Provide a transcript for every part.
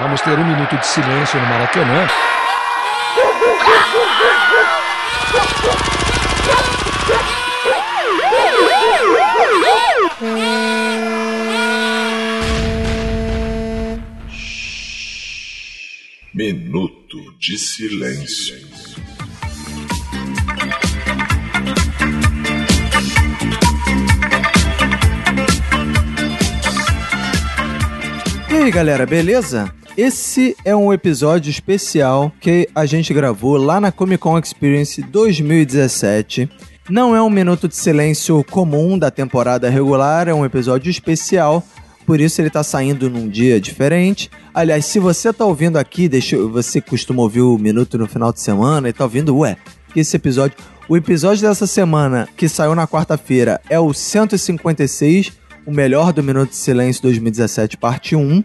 Vamos ter um minuto de silêncio no Maracanã. Minuto de silêncio. E aí, galera, beleza? Esse é um episódio especial que a gente gravou lá na Comic Con Experience 2017. Não é um minuto de silêncio comum da temporada regular, é um episódio especial por isso ele tá saindo num dia diferente. Aliás, se você tá ouvindo aqui, deixa, você costuma ouvir o minuto no final de semana e tá ouvindo, ué, esse episódio. O episódio dessa semana, que saiu na quarta-feira, é o 156, o melhor do Minuto de Silêncio 2017, parte 1.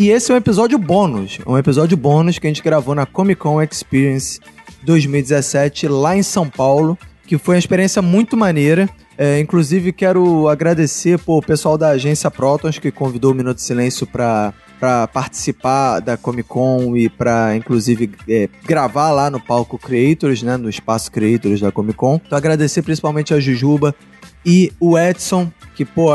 E esse é um episódio bônus. Um episódio bônus que a gente gravou na Comic Con Experience 2017, lá em São Paulo, que foi uma experiência muito maneira. É, inclusive, quero agradecer pô, pessoal da agência Protons que convidou o Minuto de Silêncio para para participar da Comic Con e para inclusive é, gravar lá no palco Creators, né, no espaço Creators da Comic Con. Então agradecer principalmente a Jujuba e o Edson, que, pô,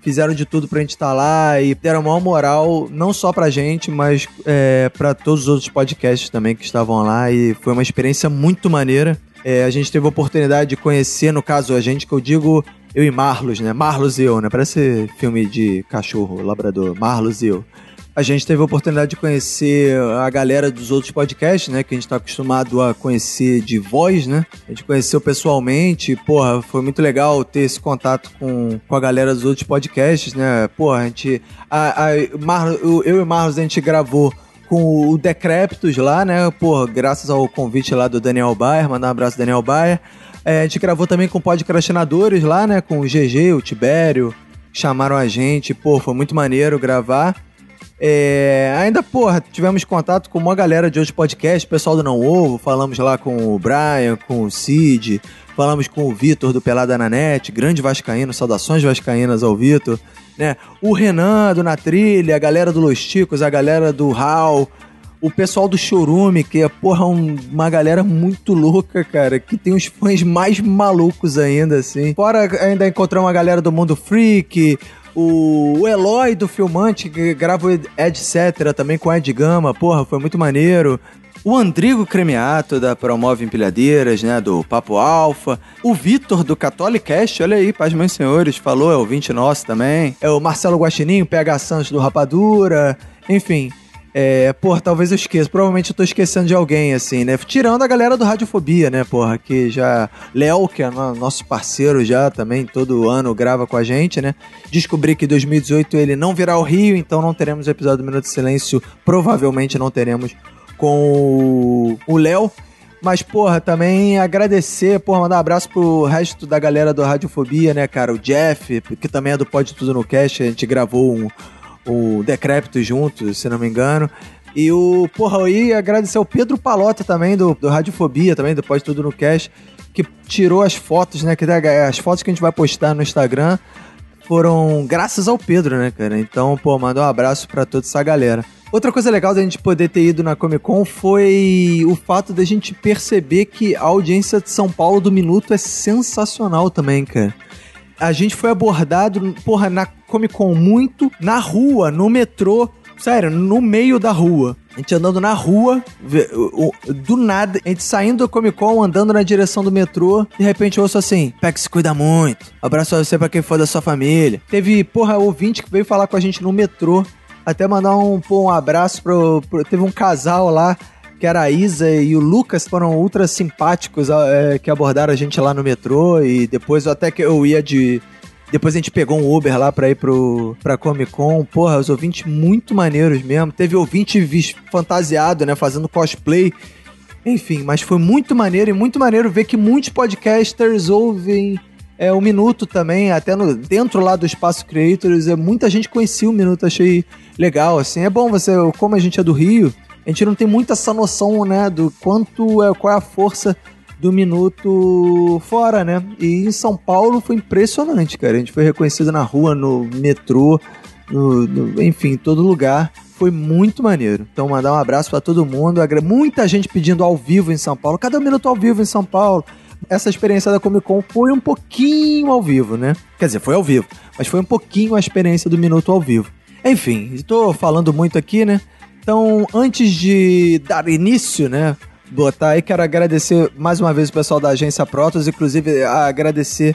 fizeram de tudo pra gente estar tá lá e deram maior moral, não só pra gente, mas é, para todos os outros podcasts também que estavam lá. E foi uma experiência muito maneira. É, a gente teve a oportunidade de conhecer, no caso, a gente que eu digo, eu e Marlos, né? Marlos e eu, né? Parece filme de cachorro, labrador. Marlos e eu. A gente teve a oportunidade de conhecer a galera dos outros podcasts, né? Que a gente tá acostumado a conhecer de voz, né? A gente conheceu pessoalmente. Porra, foi muito legal ter esse contato com, com a galera dos outros podcasts, né? Porra, a gente. A, a, Mar, eu e Marlos, a gente gravou com o Decréptos lá, né? Pô, graças ao convite lá do Daniel Bayer, mandar um abraço Daniel Bayer. É, a gente gravou também com podcastinadores lá, né? Com o GG, o Tibério, chamaram a gente. Pô, foi muito maneiro gravar. É, ainda, porra, tivemos contato com uma galera de outros podcasts, pessoal do Não Ovo, falamos lá com o Brian, com o Cid, falamos com o Vitor do Pelada na Net, grande vascaíno, saudações vascaínas ao Vitor né? O Renan do Na Trilha, a galera do Los Ticos, a galera do Hal, o pessoal do Chorume, que é, porra, um, uma galera muito louca, cara, que tem os fãs mais malucos ainda, assim. Fora ainda encontrar uma galera do Mundo Freak, o, o Eloy do Filmante, que grava o Etc. também com Ed Gama, porra, foi muito maneiro. O Andrigo Cremiato da Promove Empilhadeiras, né, do Papo Alfa, o Vitor do Catolicast, olha aí, paz meus senhores, falou, é o 20 nosso também, é o Marcelo Guaxininho, PH Santos do Rapadura, enfim, é, porra, talvez eu esqueça. Provavelmente eu tô esquecendo de alguém, assim, né? Tirando a galera do Radiofobia, né, porra? Que já. Léo, que é nosso parceiro já também, todo ano grava com a gente, né? Descobri que em 2018 ele não virá ao Rio, então não teremos o episódio do Minuto de Silêncio. Provavelmente não teremos com o Léo. Mas, porra, também agradecer, porra, mandar um abraço pro resto da galera do Radiofobia, né, cara? O Jeff, que também é do Pode Tudo no Cast, a gente gravou um, um Decrépito juntos, se não me engano. E o, porra, aí agradecer ao Pedro Palota também, do, do Radiofobia, também, do Pode Tudo no Cast, que tirou as fotos, né, que as fotos que a gente vai postar no Instagram foram graças ao Pedro, né, cara? Então, pô, mandar um abraço para toda essa galera. Outra coisa legal da gente poder ter ido na Comic Con foi o fato da gente perceber que a audiência de São Paulo do Minuto é sensacional também, cara. A gente foi abordado, porra, na Comic Con muito, na rua, no metrô, sério, no meio da rua. A gente andando na rua, do nada, a gente saindo da Comic Con, andando na direção do metrô, de repente eu ouço assim: Peck se cuida muito, abraço a você pra quem for da sua família. Teve, porra, ouvinte que veio falar com a gente no metrô. Até mandar um, pô, um abraço pro, pro, Teve um casal lá, que era a Isa e o Lucas, foram ultra simpáticos é, que abordaram a gente lá no metrô. E depois até que eu ia de. Depois a gente pegou um Uber lá pra ir pro, pra Comic Con. Porra, os ouvintes muito maneiros mesmo. Teve ouvinte fantasiado, né? Fazendo cosplay. Enfim, mas foi muito maneiro e muito maneiro ver que muitos podcasters ouvem é, o Minuto também, até no, dentro lá do Espaço Creators, é, muita gente conhecia o Minuto, achei legal, assim. É bom você, como a gente é do Rio, a gente não tem muita essa noção, né, do quanto é, qual é a força do Minuto fora, né? E em São Paulo foi impressionante, cara. A gente foi reconhecido na rua, no metrô, no, no, enfim, em todo lugar. foi muito maneiro. Então, mandar um abraço pra todo mundo. Muita gente pedindo ao vivo em São Paulo. Cadê o minuto ao vivo em São Paulo? Essa experiência da Comic Con foi um pouquinho ao vivo, né? Quer dizer, foi ao vivo, mas foi um pouquinho a experiência do minuto ao vivo. Enfim, estou falando muito aqui, né? Então, antes de dar início, né? Botar aí, quero agradecer mais uma vez o pessoal da agência Protos, inclusive agradecer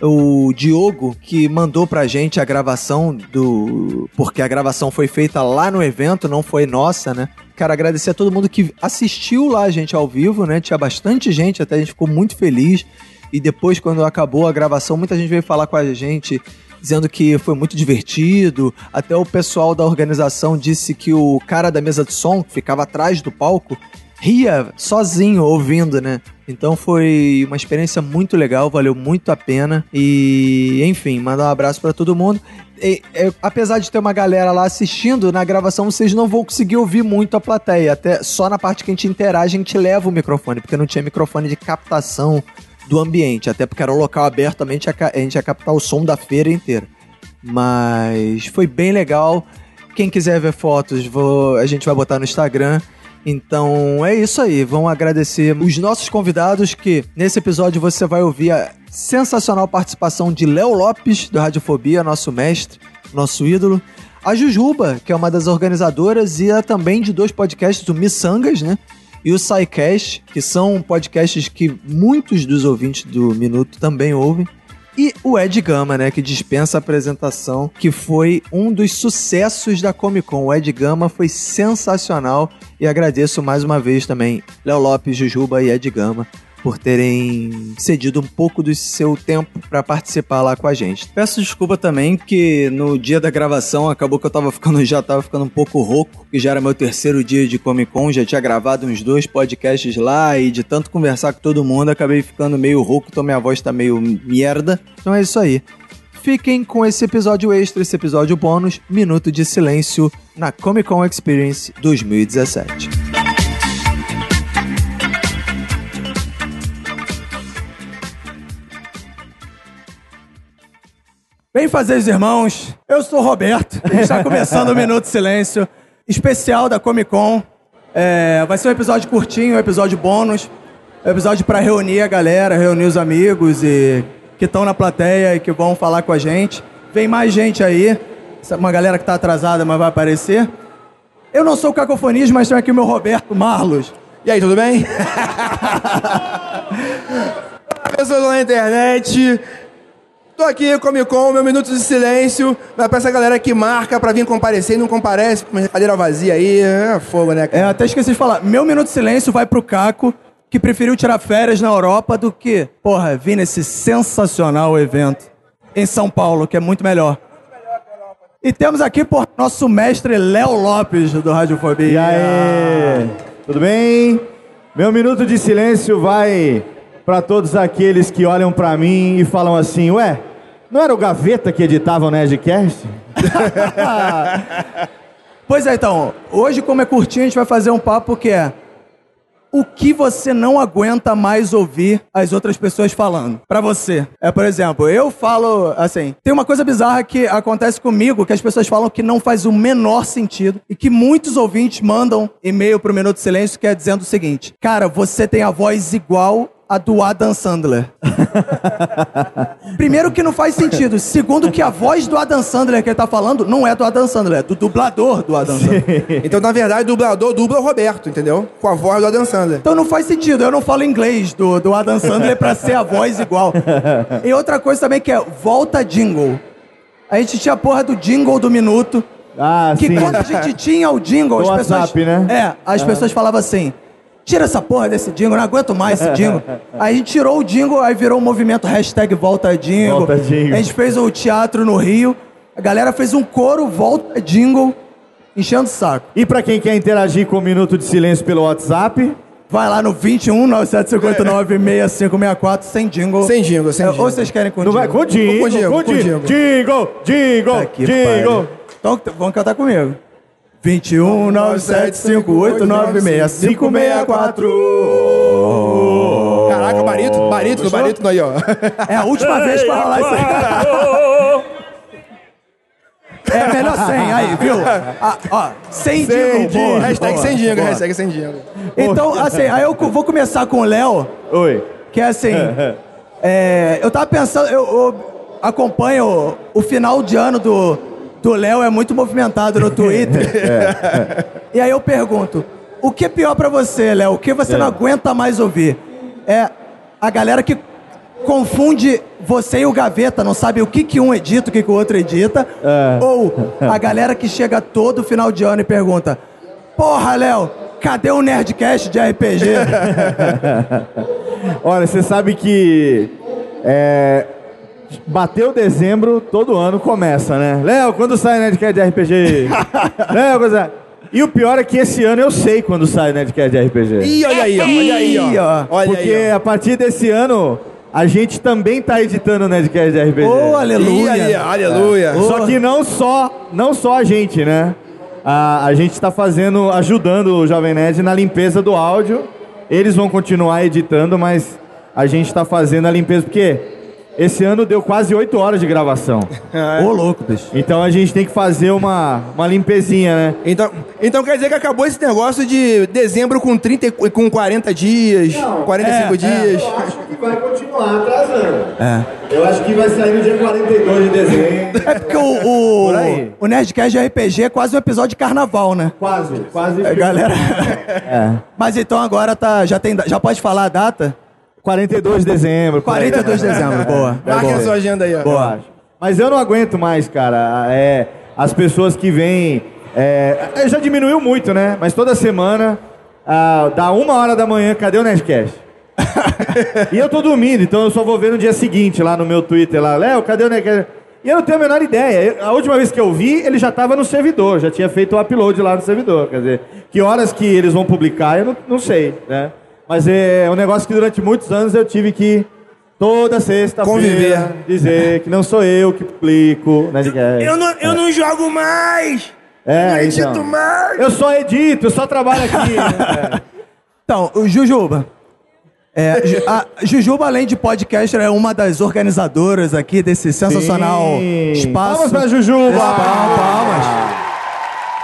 o Diogo que mandou pra gente a gravação do. Porque a gravação foi feita lá no evento, não foi nossa, né? Quero agradecer a todo mundo que assistiu lá a gente ao vivo, né? Tinha bastante gente, até a gente ficou muito feliz. E depois, quando acabou a gravação, muita gente veio falar com a gente dizendo que foi muito divertido. Até o pessoal da organização disse que o cara da mesa de som, que ficava atrás do palco, ria sozinho ouvindo, né? Então foi uma experiência muito legal, valeu muito a pena. E, enfim, mandar um abraço pra todo mundo. E, é, apesar de ter uma galera lá assistindo, na gravação vocês não vão conseguir ouvir muito a plateia. Até só na parte que a gente interage, a gente leva o microfone, porque não tinha microfone de captação do ambiente. Até porque era um local aberto, também a gente ia, ca- a gente ia captar o som da feira inteira. Mas foi bem legal. Quem quiser ver fotos, vou- a gente vai botar no Instagram. Então é isso aí. Vamos agradecer os nossos convidados que nesse episódio você vai ouvir a sensacional participação de Léo Lopes do Radiofobia, nosso mestre, nosso ídolo. A Jujuba, que é uma das organizadoras e é também de dois podcasts, o Missangas, né? E o SciCast, que são podcasts que muitos dos ouvintes do Minuto também ouvem. E o Ed Gama, né, que dispensa a apresentação, que foi um dos sucessos da Comic Con. O Ed Gama foi sensacional e agradeço mais uma vez também Léo Lopes, Jujuba e Ed Gama por terem cedido um pouco do seu tempo para participar lá com a gente. Peço desculpa também que no dia da gravação acabou que eu tava ficando já tava ficando um pouco rouco, que já era meu terceiro dia de Comic Con, já tinha gravado uns dois podcasts lá e de tanto conversar com todo mundo acabei ficando meio rouco, então minha voz tá meio merda. Então é isso aí. Fiquem com esse episódio extra, esse episódio bônus, Minuto de Silêncio na Comic Con Experience 2017. Bem fazer, irmãos. Eu sou o Roberto. Está começando o Minuto de Silêncio especial da Comic Con. É, vai ser um episódio curtinho, um episódio bônus. Um episódio para reunir a galera, reunir os amigos e que estão na plateia e que vão falar com a gente. Vem mais gente aí. Uma galera que está atrasada, mas vai aparecer. Eu não sou o Cacofonias, mas tenho aqui o meu Roberto Marlos. E aí, tudo bem? Pessoas na internet. Tô aqui, Comic Con, meu minuto de silêncio. Mas pra essa galera que marca pra vir comparecer e não comparece, com uma cadeira vazia aí, é fogo, né? É, cara? até esqueci de falar. Meu minuto de silêncio vai pro Caco, que preferiu tirar férias na Europa do que, porra, vir nesse sensacional evento em São Paulo, que é muito melhor. E temos aqui, por nosso mestre Léo Lopes, do Radiofobia. E aí? Tudo bem? Meu minuto de silêncio vai para todos aqueles que olham para mim e falam assim: Ué, não era o Gaveta que editava o Nerdcast? Pois é, então, hoje, como é curtinho, a gente vai fazer um papo que é o que você não aguenta mais ouvir as outras pessoas falando pra você. É, por exemplo, eu falo assim, tem uma coisa bizarra que acontece comigo, que as pessoas falam que não faz o menor sentido e que muitos ouvintes mandam e-mail pro Minuto Silêncio que é dizendo o seguinte: "Cara, você tem a voz igual a do Adam Sandler. Primeiro que não faz sentido. Segundo que a voz do Adam Sandler que ele tá falando não é do Adam Sandler, é do dublador do Adam Sandler. Então, na verdade, o dublador dubla o Roberto, entendeu? Com a voz do Adam Sandler. Então não faz sentido. Eu não falo inglês do, do Adam Sandler pra ser a voz igual. E outra coisa também que é volta jingle. A gente tinha a porra do jingle do minuto. Ah, Que sim. quando a gente tinha o jingle, Do as pessoas. WhatsApp, né? É, as pessoas falavam assim. Tira essa porra desse jingle, não aguento mais esse jingle. Aí a gente tirou o jingle, aí virou o movimento hashtag volta jingle. Volta jingle. A gente fez o teatro no Rio. A galera fez um coro, volta jingle, enchendo o saco. E para quem quer interagir com o minuto de silêncio pelo WhatsApp, Vai lá no 21 9759 6564 sem jingle. Sem jingle, sem É, jingle. Ou vocês querem com não vai jingle? com jingle, Com jingle, com jingle, jingle. jingle, jingle, Tá jingle. pariu. Então vamos cantar comigo. 21 9758 9564 Caraca, barito, barito, barito aí, ó. É a última vez pra rolar isso aí. É melhor sem, aí, viu? Ah, ó, sem, Sem jingle. Hashtag sem boa. hashtag sem jingle. Então, assim, aí eu vou começar com o Léo, Oi. que é assim. é, eu tava pensando, eu, eu acompanho o, o final de ano do do Léo, é muito movimentado no Twitter. E aí eu pergunto: o que é pior pra você, Léo? O que você não aguenta mais ouvir? É a galera que confunde você e o Gaveta, não sabe o que, que um edita, o que, que o outro edita. Ou a galera que chega todo final de ano e pergunta: Porra, Léo, cadê o Nerdcast de RPG? Olha, você sabe que é, bateu dezembro, todo ano começa, né? Léo, quando sai Nerdcast de RPG? Léo, coisa... E o pior é que esse ano eu sei quando sai Nerdcast de RPG. Ih, olha aí, ó. Olha aí, Ih, ó. Olha Porque aí, ó. a partir desse ano, a gente também tá editando o Nerdcast de RPG. oh, Ih, aleluia! ó, aleluia. Só que não só, não só a gente, né? A, a gente está fazendo, ajudando o Jovem Nerd na limpeza do áudio. Eles vão continuar editando, mas a gente está fazendo a limpeza porque esse ano deu quase 8 horas de gravação. Ô, louco, bicho. Então a gente tem que fazer uma, uma limpezinha, né? Então, então quer dizer que acabou esse negócio de dezembro com, 30, e- com 40 dias, 45 é, dias. acho que vai continuar atrasando. É. Eu acho que vai sair no dia 42 de dezembro. É porque o, o, Por aí. o Nerdcast de RPG é quase um episódio de carnaval, né? Quase, quase. É, galera. É. Mas então agora tá. Já, tem, da- já pode falar a data? 42 de dezembro. por aí. 42 de dezembro, boa. Marque boa. na sua agenda aí, ó. Acho. Mas eu não aguento mais, cara. É, as pessoas que vêm. É, é, já diminuiu muito, né? Mas toda semana, ah, dá uma hora da manhã, cadê o Nerdcast? e eu tô dormindo, então eu só vou ver no dia seguinte lá no meu Twitter lá, Léo, cadê o Nerdcast? E eu não tenho a menor ideia. Eu- a última vez que eu vi, ele já estava no servidor, já tinha feito o upload lá no servidor. Quer dizer, que horas que eles vão publicar, eu não, não sei, né? Mas é um negócio que durante muitos anos eu tive que toda sexta-feira Conviver. dizer que não sou eu que publico Nerdcast. Eu não, eu não jogo mais! É, não edito então. mais! Eu só edito, eu só trabalho aqui. né? Então, o Jujuba. É, Jujuba, além de podcaster, é uma das organizadoras aqui desse sensacional Sim. espaço. Palmas pra Jujuba! Palmas, palmas.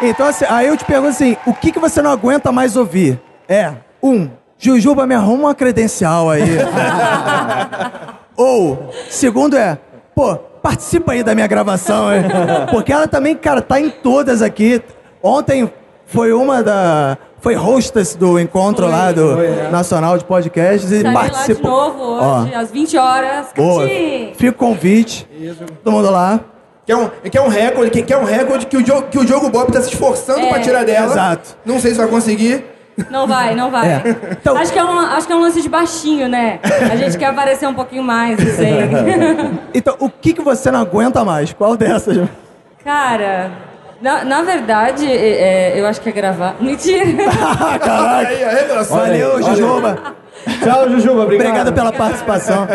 Então, assim, aí eu te pergunto assim: o que, que você não aguenta mais ouvir? É, um, Jujuba me arruma uma credencial aí. Ou, segundo é, pô, participa aí da minha gravação, hein? Porque ela também, cara, tá em todas aqui. Ontem foi uma da. Foi hostess do encontro lá do Nacional de Podcasts e Estarei lá de participou. novo hoje, às 20 horas. Boa. Fica o convite. Todo mundo lá. Que é um, que é um recorde, que, que é um recorde que o, que o Diogo Bob tá se esforçando É, pra tirar dela. exato. Não sei se vai conseguir. Não vai, não vai. É. Então- acho, que é um, acho que é um lance de baixinho, né? A gente quer aparecer um pouquinho mais, não sei. Então, o que, que você não aguenta mais? Qual dessas? Cara, na, na verdade, é, é, eu acho que é gravar. Mentira! Aí, a revelação. Valeu, Jujuba. Tchau, Jujuba, obrigado. Obrigado pela participação.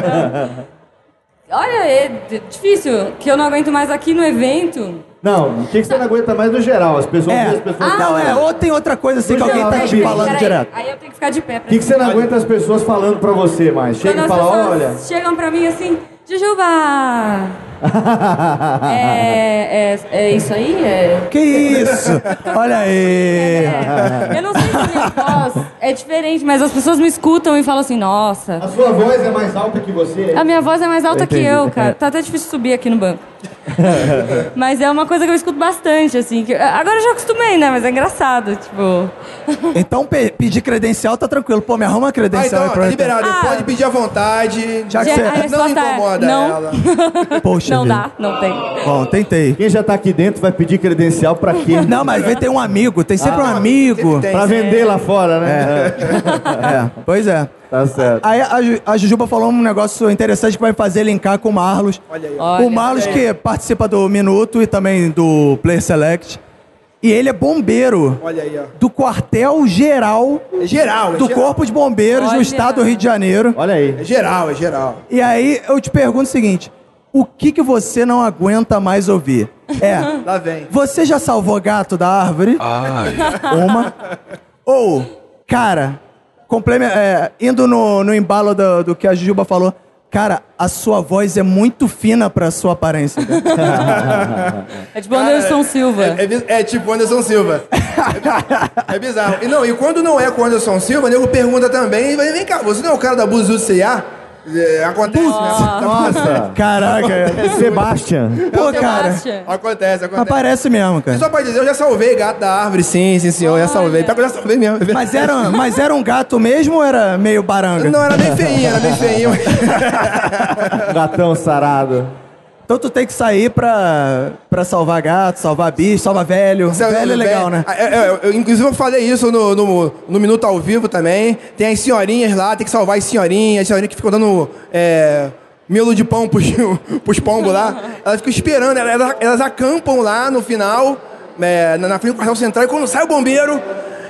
Olha, é difícil, que eu não aguento mais aqui no evento. Não, o que, que você não aguenta mais no geral? As pessoas, É. as pessoas Ah, Não, é, ou tem outra coisa assim que alguém tá te Peraí, falando Peraí, direto. Aí eu tenho que ficar de pé pra O que, que você não aguenta as pessoas falando pra você mais? Chega e fala, olha. chegam pra mim assim, Jujuba! é, é, é isso aí? É... Que isso? Olha aí. Eu não sei se minha voz é diferente, mas as pessoas me escutam e falam assim, nossa, A sua voz é mais alta que você? a minha voz é mais alta que eu, cara. Tá até difícil subir aqui no banco. mas é uma coisa que eu escuto bastante, assim. que- agora eu já acostumei, né? Mas é engraçado, tipo... Então, pe- pedir credencial tá tranquilo. Pô, me arruma uma Ah, credencial então, aí pra tá liberado. Ah. Pode pedir à vontade. Já que você... Não é incomoda não. ela. Poxa Não dá, não tem. Bom, tentei. Quem já tá aqui dentro vai pedir credencial pra quê? Não, mas vai ter um amigo. Tem sempre um Ah, amigo. tem. pra vender lá fora, né? É, pois é. Tá certo. Aí a, Ju- a Jujuba falou um negócio interessante que vai fazer linkar com o Marlos. Olha aí. Olha. o Marlos que participa do Minuto e também do Player Select. E ele é bombeiro Olha aí, ó. do quartel geral É geral, é do geral. Corpo de Bombeiros do Olha. estado do Rio de Janeiro. Olha aí. É geral, é geral. E aí eu te pergunto o seguinte: o que que você não aguenta mais ouvir? É, Lá vem. você já salvou gato da árvore? Ai, Uma. Ou, cara, é, indo no, no embalo do, do que a Jujuba falou, Cara, a sua voz é muito fina pra sua aparência. É tipo Anderson Silva. É, é é tipo Anderson Silva. É, é bizarro. E, não, e quando não é com Anderson Silva, o nego pergunta também, "Vem- vem cá, você não é o cara da Buzu C.A.? É, acontece, né? Nossa! Caraca. É Sebastian. Pô, cara. Sebastian. Acontece, acontece. Aparece mesmo, cara. Só pode dizer, eu já salvei gato da árvore, sim, sim, senhor, já salvei. Pior que eu já salvei mesmo. Mas era, mas era um gato mesmo ou era meio baranga? Não, era bem feinho, era bem feinho. Gatão sarado. Então tu tem que sair pra, pra salvar gato, salvar bicho, salvar velho. velho é legal, né? É, é, eu- eu, inclusive eu falei isso no, no, no Minuto ao Vivo também. Tem as senhorinhas lá, tem que salvar as senhorinhas, as senhorinhas que ficam dando é, miolo de pão pros, pros pombos lá. Elas ficam esperando, elas, elas acampam lá no final, é, na, na frente do quartel central, e quando sai o bombeiro,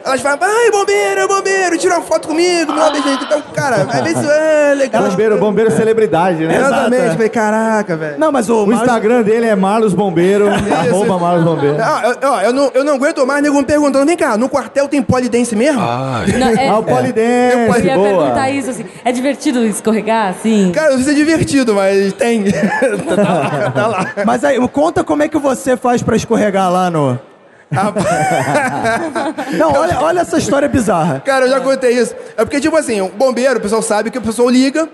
elas falam, ai, bombeiro, bombeiro, tira uma foto comigo, me dá beijo aí. Então, cara, às vezes é legal. Bombeiro, bombeiro celebridade, né? Exatamente, Exato, é. falei, caraca, velho. Não, mas o, O Instagram dele é Marlos Bombeiro, arroba Marlos Bombeiro. Ah, eu, ó, eu, não, eu não aguento mais nego me perguntando, vem cá, no quartel tem polidense mesmo? Ai, Não, é- Ah, o Polidense, eu ia boa. perguntar isso assim. É divertido escorregar assim? Cara, não sei se é divertido, mas tem. tá lá, tá lá. Mas aí, conta como é que você faz pra escorregar lá no... Não, olha, olha essa história bizarra. Cara, eu já contei isso. É porque, tipo assim, o bombeiro, o pessoal sabe que o pessoal liga.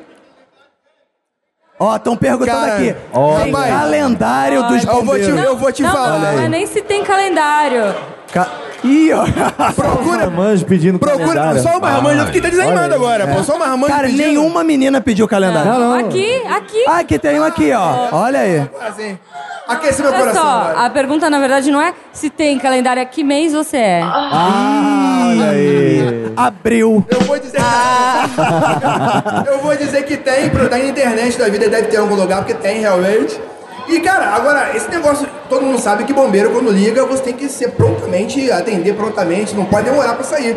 Ó, estão perguntando Cara, aqui. ó, rapaz. calendário dos Eu vou te, bombeiros. eu vou te não, falar. não, mas nem se tem calendário. Ca... Ih, ó. Procura, Marmanjo pedindo procura. calendário. Só o Marmanjo, eu fiquei até desanimado agora, pô. Só o Marmanjo Cara, pedindo. nenhuma menina pediu calendário. Não, aqui, aqui. Ah, aqui tem um aqui, ó. Olha aí. Assim, aquece meu Olha coração. só, agora. a pergunta na verdade não é se tem calendário, é que mês você é. Ah, olha aí. Abril. Eu vou dizer Ah. Eu vou dizer que tem, pro- tá na internet da vida, deve ter em algum lugar, porque tem realmente. E, cara, agora, esse negócio, todo mundo sabe que bombeiro, quando liga, você tem que ser prontamente, atender prontamente, não pode demorar pra sair.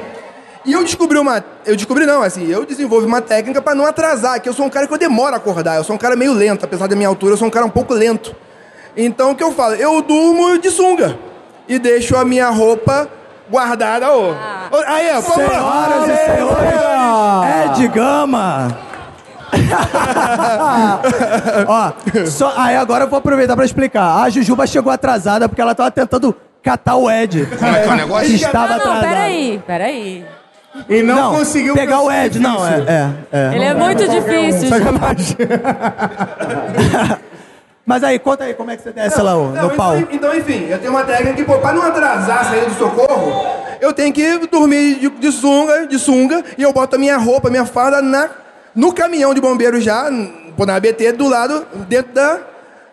E eu descobri uma. Eu descobri não, assim, eu desenvolvi uma técnica pra não atrasar, que eu sou um cara que eu demoro a acordar, eu sou um cara meio lento, apesar da minha altura, eu sou um cara um pouco lento. Então o que eu falo? Eu durmo de sunga. E deixo a minha roupa guardada, ô. Ô, Aí, ó. Senhoras e senhores, Ed Gama. Ó, só, aí agora eu vou aproveitar pra explicar. A Jujuba chegou atrasada porque ela tava tentando catar o Ed. Como é que é o negócio? Que estava não, atrasado. peraí, peraí. E não, Não, conseguiu pegar o Ed, não, é, é, é. Ele é muito difícil. Sacanagem. Mas aí, conta aí como é que você desce lá ô, Não, no pau. Então, então, enfim, eu tenho uma técnica que, pô, pra não atrasar a saída do socorro, eu tenho que dormir de, de sunga, de sunga, e eu boto a minha roupa, a minha farda na, no caminhão de bombeiro já, pô, na ABT, do lado, dentro da,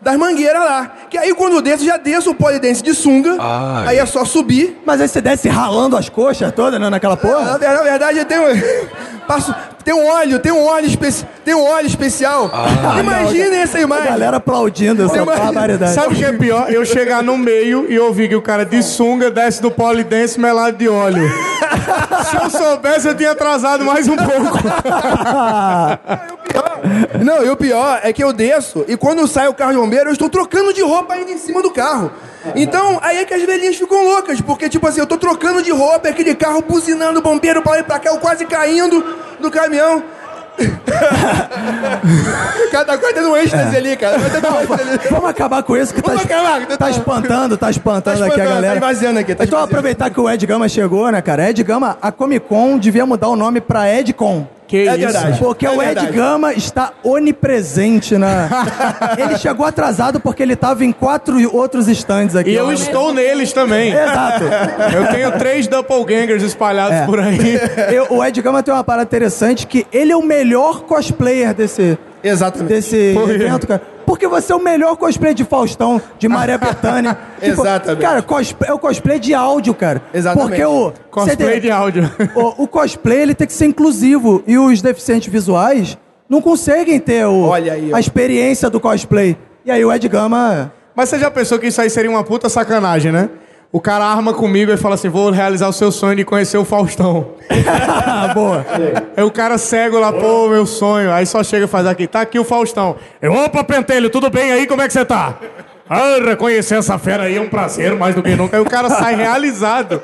das mangueiras lá. Que aí quando eu desço, já desço o polidense de sunga, Ai. aí é só subir. Mas aí você desce ralando as coxas todas, né, naquela Na, porra? ver- na verdade, eu tenho. Passo, tem um óleo, tem um óleo, especi, tem um óleo especial. Imaginem essa A imagem. galera aplaudindo essa Imagina- barbaridade. Sabe o que é pior? Eu chegar no meio e ouvir que o cara de sunga desce do polidense melado de óleo. Se eu soubesse, eu tinha atrasado mais um pouco. Não, e o pior é que eu desço e quando sai o carro de bombeiro, eu estou trocando de roupa ainda em cima do carro. Então, aí é que as velhinhas ficam loucas, porque, tipo assim, eu tô trocando de roupa, aquele carro buzinando o bombeiro pra lá e pra cá, eu quase caindo do caminhão. Cada coisa tendo um êxtase ali, cara. Vamos acabar com isso que tá, acabar, tá, tá- espantando, tá espantando Tá aqui a espantando, galera. tá aqui, tá então aproveitar que o Ed Gama chegou, né, cara? Ed Gama, a Comic Con devia mudar o nome pra Edcon. Que É isso? verdade. Porque É o Ed verdade. Gama está onipresente na. ele chegou atrasado porque ele tava em quatro outros stands aqui. E eu estou neles também. Exato. Eu tenho três doppelgangers espalhados É. por aí. Eu- o Ed Gama tem uma parada interessante que ele é o melhor cosplayer desse, Exatamente. desse evento, cara. Porque você é o melhor cosplay de Faustão, de Maria Bethânia. Tipo, Exatamente. Cara, cosplay, é o cosplay de áudio, cara. Exatamente. Porque o... Cosplay você de áudio. O, o cosplay, ele tem que ser inclusivo. E os deficientes visuais não conseguem ter o, Olha aí, a experiência do cosplay. E aí o Ed Gama... Mas você já pensou que isso aí seria uma puta sacanagem, né? O cara arma comigo e fala assim: vou realizar o seu sonho de conhecer o Faustão. Boa. Aí o cara cego lá, pô, meu sonho. Aí só chega e faz aqui, tá aqui o Faustão. Eu, opa, Pentelho, tudo bem aí? Como é que você tá? Ah, reconhecer essa fera aí é um prazer mais do que nunca. Aí o cara sai realizado.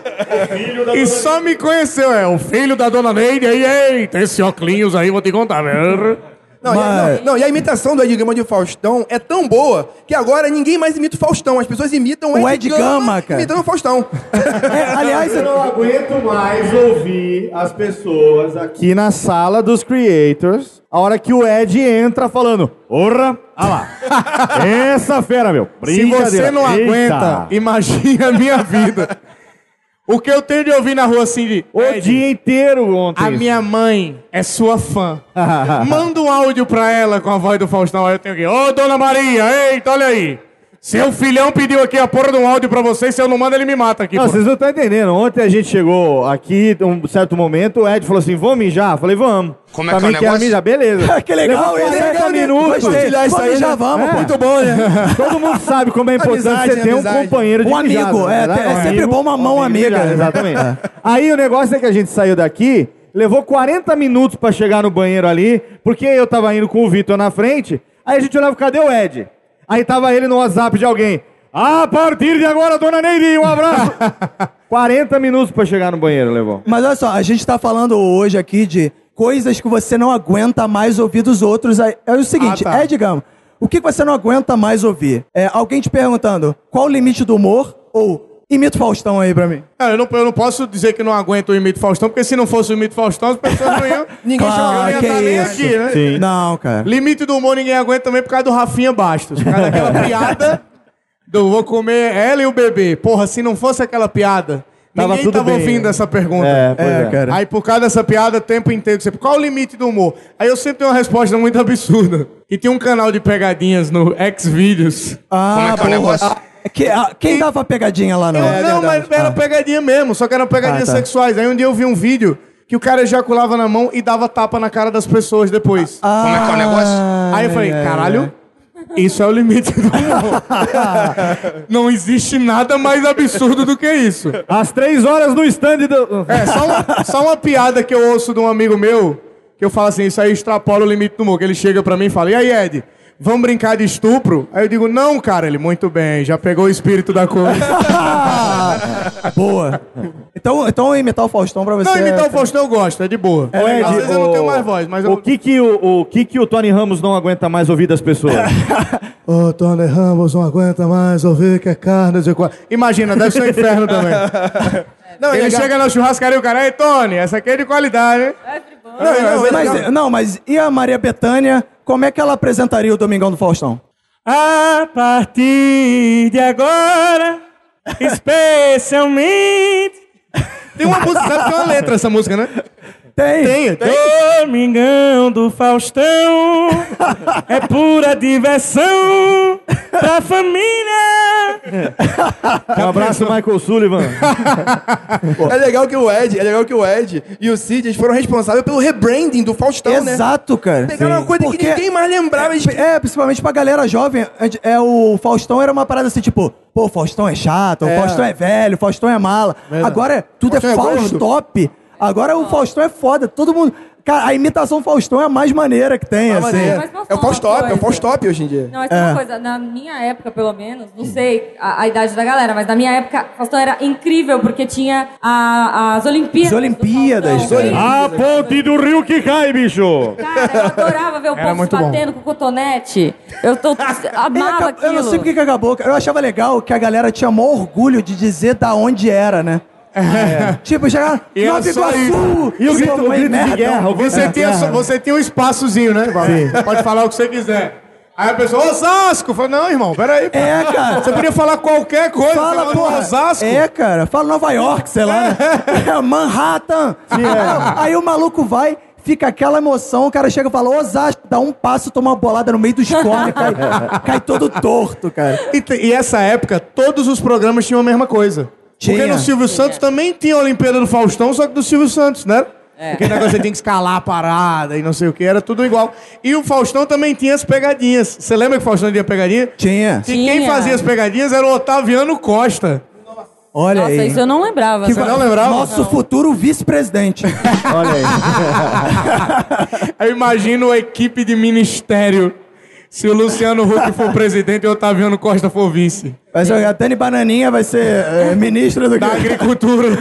E só me conheceu, é o filho da dona Neide. Aí, eita, esse óculos aí, vou te contar, velho. Não, e a, Mas- não, não, e a imitação do Ed Gama de Faustão é tão boa que agora ninguém mais imita o Faustão. As pessoas imitam o Ed, O Ed Gama, cara. imitando o Faustão. É, aliás, Eu não aguento mais ouvir as pessoas aqui na sala dos creators, a hora que o Ed entra falando, porra, ah lá, essa fera, meu, Se você não Eita. aguenta, imagina a minha vida. O que eu tenho de ouvir na rua assim de. O Ed, dia inteiro ontem. A minha mãe é sua fã. Manda um áudio pra ela com a voz do Faustão. Aí eu tenho que. Ô, dona Maria, eita, olha aí. Seu filhão pediu aqui a porra de um áudio pra você. Se eu não mando, ele me mata aqui. Não, porra. vocês não estão entendendo. Ontem a gente chegou aqui, um certo momento, o Ed falou assim, vamos mijar? Falei, vamos. Como é que é o negócio? mijar, beleza. que legal, Levou esse 40 é minutos. Compartilhar isso aí, já né? vamos, É. Muito bom, né? Todo mundo sabe como é importante Amizade, você ter um amizade. companheiro de Um amigo, mijada, é, né? é Um sempre amigo, bom uma mão um amigo amiga. mijada, Exatamente. Aí o negócio é que a gente saiu daqui, levou 40 minutos pra chegar no banheiro ali, porque eu tava indo com o Vitor na frente, aí a gente olhava, cadê o Ed? Aí tava ele no WhatsApp de alguém. A partir de agora, dona Neide, um abraço. 40 minutos pra chegar no banheiro, levou. Mas olha só, a gente tá falando hoje aqui de coisas que você não aguenta mais ouvir dos outros. É é o seguinte, Ah, tá. é, digamos, o que você não aguenta mais ouvir? É alguém te perguntando qual o limite do humor ou imita o Faustão aí pra mim. Cara, eu, não, eu não posso dizer que não aguento o imito Faustão, porque se não fosse o imito Faustão, as pessoas não iam. Ninguém chama não ia estar nem isso. aqui, né? Sim. Não, cara. Limite do humor ninguém aguenta também por causa do Rafinha Bastos. Por causa daquela piada do vou comer ela e o bebê. Porra, se não fosse aquela piada, Tava ninguém tudo tava bem, ouvindo né? essa pergunta. É, pois É, é. cara. Aí por causa dessa piada, o tempo inteiro, você, qual o limite do humor? Aí eu sempre tenho uma resposta muito absurda. E tem um canal de pegadinhas no Xvideos. Ah, Como é que é o negócio? Ah, que- ah, quem dava pegadinha lá, não? Eu- É não, verdade. mas era pegadinha mesmo, só que eram pegadinhas Ah, tá. sexuais. Aí um dia eu vi um vídeo que o cara ejaculava na mão e dava tapa na cara das pessoas depois. Como é que é o negócio? Aí eu falei, caralho, isso é o limite do humor. Não existe nada mais absurdo do que isso. Às três horas no stand do... É, só uma, só uma piada que eu ouço de um amigo meu, que eu falo assim, isso aí extrapola o limite do humor. Que ele chega pra mim e fala, e aí, Ed, vamos brincar de estupro? Aí eu digo, não, cara. Ele, muito bem, já pegou o espírito da coisa. Boa. Então, então imitar o Faustão pra você. Não, imitar o Faustão eu gosto, é de boa. Ô, Ed, Às vezes eu não tenho mais voz, mas o eu... que que o, o que que o Tony Ramos não aguenta mais ouvir das pessoas? Ô, Tony Ramos não aguenta mais ouvir que é carne de quatro. Imagina, deve ser um inferno também. Não, é Ele chega na churrascaria e o cara, ei, Tony, essa aqui é de qualidade, hein? Não, não, é legal. Mas, não, mas e a Maria Bethânia? Como é que ela apresentaria o Domingão do Faustão? A partir de agora, especialmente. Tem uma música, sabe que tem uma letra essa música, né? Tem. Tem, tem. Domingão do Faustão é pura diversão pra família. um abraço, Michael Sullivan. É legal que o Ed, é legal que o Ed e o Cid eles foram responsáveis pelo rebranding do Faustão, né? Exato, cara. Pegaram uma coisa Porque- que ninguém mais lembrava. eles- É, principalmente pra galera jovem. É, o Faustão era uma parada assim, tipo, pô, o Faustão é chato, É. o Faustão é velho, o Faustão é mala. Agora é- tudo Faustão é é. Faustop. Agora o Faustão é foda. Todo mundo. Cara, a imitação Faustão é a mais maneira que tem, Ah, assim. Mas posso É o falar uma Faustop, é o coisa? Faustop hoje em dia. Não, mas tem É. uma coisa, na minha época, pelo menos, não sei a, a idade da galera, mas na minha época, Faustão era incrível, porque tinha a- as Olimpíadas. As Olimpíadas, Faustão. Olimpíadas. A ponte do rio que cai, bicho. Cara, eu adorava ver o Era povo se muito bom. batendo com cotonete. Eu tô, Ele amava acabou- aquilo. eu não sei por que que acabou. cara. Eu achava legal que a galera tinha maior orgulho de dizer da onde era, né? Tipo, chegar E era Nova Iguaçu! E o grito, grito de merda. guerra. Você guerra. só- você tinha um espaçozinho, né? Pode falar o que você quiser. Aí a pessoa, Osasco! Fala, não, irmão, peraí. pô. É, cara. Você podia falar qualquer coisa. Fala, porra. Osasco. É, cara. Fala Nova York, sei lá. né? É, Manhattan. Aí o maluco vai, fica aquela emoção, o cara chega e fala, Osasco, dá um passo, toma uma bolada no meio dos cornes, cai, cai todo torto, cara. E, e essa época, todos os programas tinham a mesma coisa. Porque Tinha. no Silvio Santos também tinha a Olimpíada do Faustão, só que do Silvio Santos, né? Aquele negócio você tem que escalar a parada e não sei o que, era tudo igual. E o Faustão também tinha as pegadinhas. Você lembra que o Faustão tinha pegadinha? Tinha. E quem Tinha. fazia as pegadinhas era o Otaviano Costa. Olha Nossa, aí. isso eu não lembrava. Que Você não lembrava? Nosso futuro vice-presidente. Olha aí. Eu imagino a equipe de ministério. Se o Luciano Huck for presidente e o Otaviano Costa for vice. Vai ser, a Dani Bananinha vai ser é, ministra do Da quê? agricultura.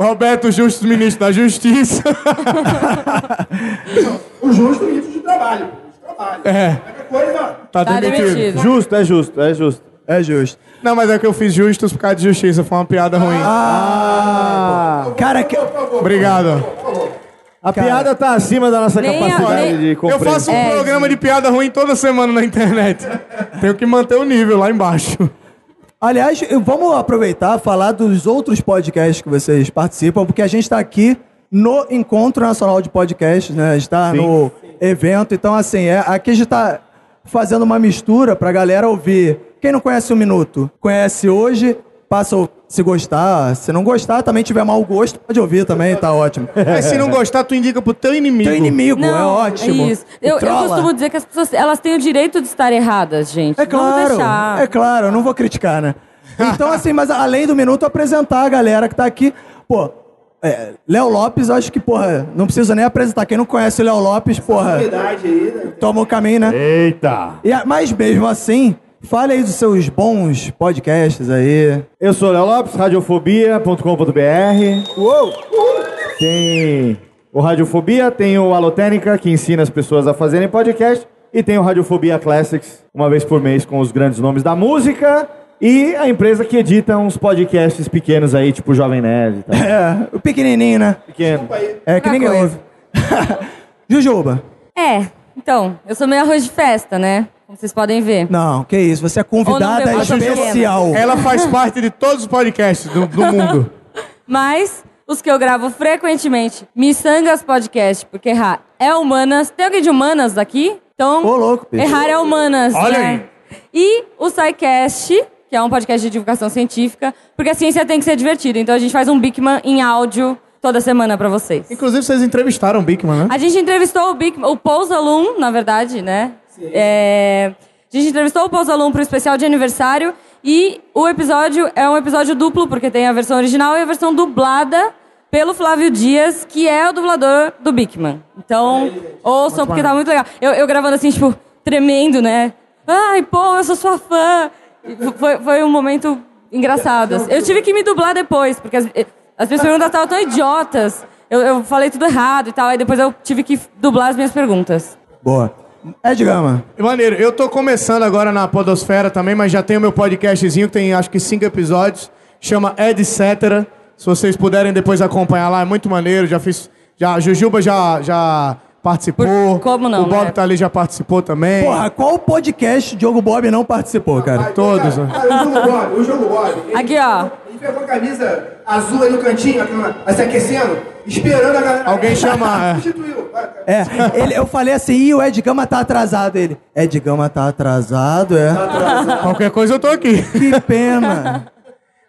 Roberto Justus, ministro da Justiça. O justo ministro de trabalho. É. Qualquer coisa, Tá, Tá demitido. demitido. Justo, é justo, é justo. É justo. Não, mas é que eu fiz Justus por causa de justiça. Foi uma piada ruim. Ah, Cara, que... Obrigado. A piada tá acima da nossa Nem a- capacidade nem- de Eu compreensão. faço um É, programa de piada ruim toda semana na internet. Tenho que manter o nível lá embaixo. Aliás, eu- vamos aproveitar e falar dos outros podcasts que vocês participam, porque a gente está aqui no Encontro Nacional de Podcasts, né? A gente está Sim. no evento, então assim, é, aqui a gente está fazendo uma mistura pra galera ouvir. Quem não conhece o Minuto, conhece hoje, passa a se gostar. Se não gostar, também tiver mau gosto, pode ouvir também, tá ótimo. Mas se não gostar, tu indica pro teu inimigo. Teu inimigo, é Não, ótimo. Isso. Eu, eu costumo dizer que as pessoas elas têm o direito de estar erradas, gente. É claro, deixar. é claro, eu não vou criticar, né? Então, assim, mas além do minuto, apresentar a galera que tá aqui. Pô, é, Léo Lopes, acho que, porra, não precisa nem apresentar. Quem não conhece o Léo Lopes, porra, aí, né? toma o caminho, né? Eita! E, a- mas mesmo assim, fale aí dos seus bons podcasts aí. Eu sou o Léo Lopes, radiofobia.com.br. Uou! Tem o Radiofobia, tem o Alotênica, que ensina as pessoas a fazerem podcast. E tem o Radiofobia Classics, uma vez por mês, com os grandes nomes da música. E a empresa que edita uns podcasts pequenos aí, tipo Jovem Nerd e tal. É, o pequenininho, né? Pequeno. É, que Pouca ninguém coisa. ouve. Jujuba. É, então, eu sou meio arroz de festa, né? Como vocês podem ver. Não, que isso, você é convidada Ou não, eu sou especial. Ela faz parte de todos os podcasts do, do mundo. Mas os que eu gravo frequentemente, Missangas Podcast, porque errar é humanas. Tem alguém de humanas daqui? Então, Ô, louco, bicho. errar é humanas. Olha né? E o SciCast, que é um podcast de divulgação científica, porque a ciência tem que ser divertida. Então a gente faz um Bigman em áudio toda semana pra vocês. Inclusive, vocês entrevistaram o Bigman, né? A gente entrevistou o Big, o Pousalum, na verdade, né? É, a gente entrevistou o Pousalum pro especial de aniversário e o episódio é um episódio duplo, porque tem a versão original e a versão dublada pelo Flávio Dias, que é o dublador do Bigman. Então, ouçam, porque tá muito legal. Eu, eu gravando assim, tipo, tremendo, né? Ai, pô, eu sou sua fã. Foi, foi um momento engraçado. Eu tive que me dublar depois, porque as, as minhas perguntas estavam tão idiotas. Eu, eu falei tudo errado e tal, aí depois eu tive que dublar as minhas perguntas. Boa. Ed Gama. Maneiro, eu tô começando agora na Podosfera também, mas já tenho meu podcastzinho, que tem acho que cinco episódios, chama Etc. Se vocês puderem depois acompanhar lá, é muito maneiro. Já fiz. Já, a Jujuba já, já participou. Por- como não, O Bob né? tá ali já participou também. Porra, qual podcast Diogo Bob não participou, cara? Todos, né? Cara, o jogo Bob, o jogo Bob. Aqui, ó. Pegou a camisa azul aí no cantinho, se aquecendo, esperando a galera. Alguém chama, é. Substituiu. É, ele, eu falei assim, Ih, o Ed Gama tá atrasado. Ele, Ed Gama tá atrasado, é? Qualquer coisa eu tô aqui. Que pena.